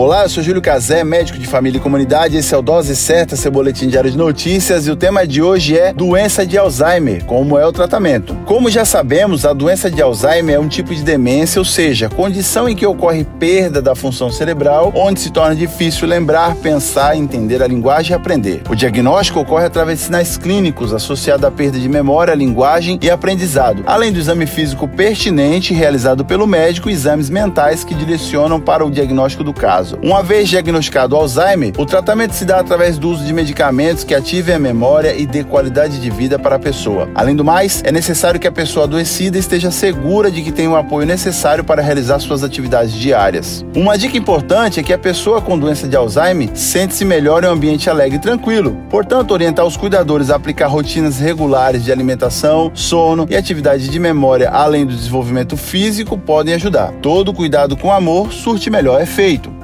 Olá, eu sou Júlio Cazé, médico de família e comunidade. Esse é o Dose Certa, seu boletim diário de notícias. E o tema de hoje é doença de Alzheimer, como é o tratamento. Como já sabemos, a doença de Alzheimer é um tipo de demência, ou seja, condição em que ocorre perda da função cerebral, onde se torna difícil lembrar, pensar, entender a linguagem e aprender. O diagnóstico ocorre através de sinais clínicos associados à perda de memória, linguagem e aprendizado, além do exame físico pertinente realizado pelo médico e exames mentais que direcionam para o diagnóstico do caso Uma vez diagnosticado Alzheimer, o tratamento se dá através do uso de medicamentos que ativem a memória e dê qualidade de vida para a pessoa. Além do mais, é necessário que a pessoa adoecida esteja segura de que tem o apoio necessário para realizar suas atividades diárias. Uma dica importante é que a pessoa com doença de Alzheimer sente-se melhor em um ambiente alegre e tranquilo. Portanto, orientar os cuidadores a aplicar rotinas regulares de alimentação, sono e atividade de memória, além do desenvolvimento físico, podem ajudar. Todo cuidado com amor surte melhor efeito.